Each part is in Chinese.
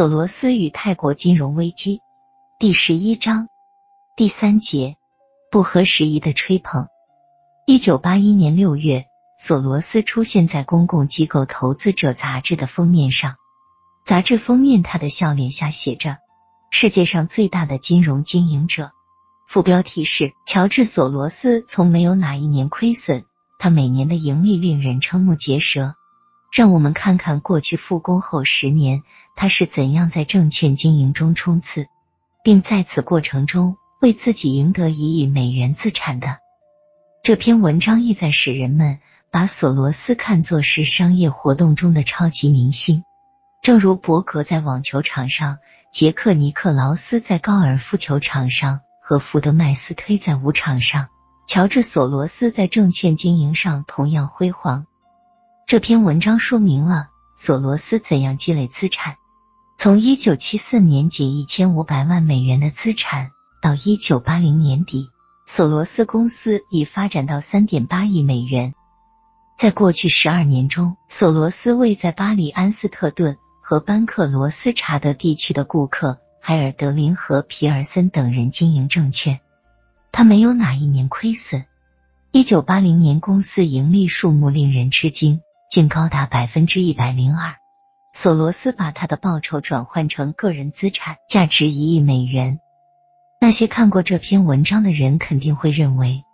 索罗斯与泰国金融危机第十一章第三节不合时宜的吹捧。一九八一年六月，索罗斯出现在公共机构投资者杂志的封面上。杂志封面，他的笑脸下写着“世界上最大的金融经营者”。副标题是“乔治·索罗斯从没有哪一年亏损，他每年的盈利令人瞠目结舌”。让我们看看过去复工后十年，他是怎样在证券经营中冲刺，并在此过程中为自己赢得一亿美元资产的。这篇文章意在使人们把索罗斯看作是商业活动中的超级明星，正如伯格在网球场上，杰克尼克劳斯在高尔夫球场上和福德麦斯推在舞场上，乔治索罗斯在证券经营上同样辉煌。这篇文章说明了索罗斯怎样积累资产，从一九七四年仅一千五百万美元的资产，到一九八零年底，索罗斯公司已发展到三点八亿美元。在过去十二年中，索罗斯为在巴黎安斯特顿和班克罗斯查德地区的顾客海尔德林和皮尔森等人经营证券，他没有哪一年亏损。一九八零年公司盈利数目令人吃惊。竟高达百分之一百零二。索罗斯把他的报酬转换成个人资产，价值一亿美元。那些看过这篇文章的人肯定会认为，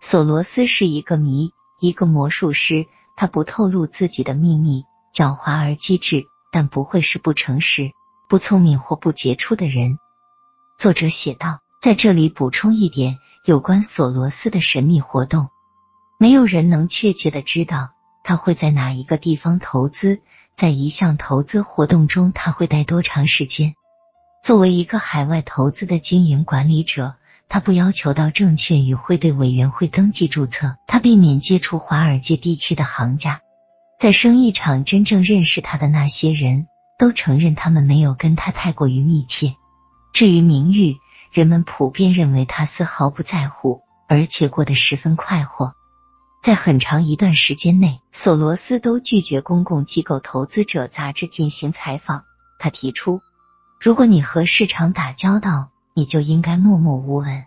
索罗斯是一个谜，一个魔术师。他不透露自己的秘密，狡猾而机智，但不会是不诚实、不聪明或不杰出的人。作者写道：“在这里补充一点有关索罗斯的神秘活动，没有人能确切的知道。”他会在哪一个地方投资？在一项投资活动中，他会待多长时间？作为一个海外投资的经营管理者，他不要求到证券与汇兑委员会登记注册。他避免接触华尔街地区的行家。在生意场真正认识他的那些人都承认，他们没有跟他太过于密切。至于名誉，人们普遍认为他丝毫不在乎，而且过得十分快活。在很长一段时间内，索罗斯都拒绝公共机构投资者杂志进行采访。他提出，如果你和市场打交道，你就应该默默无闻。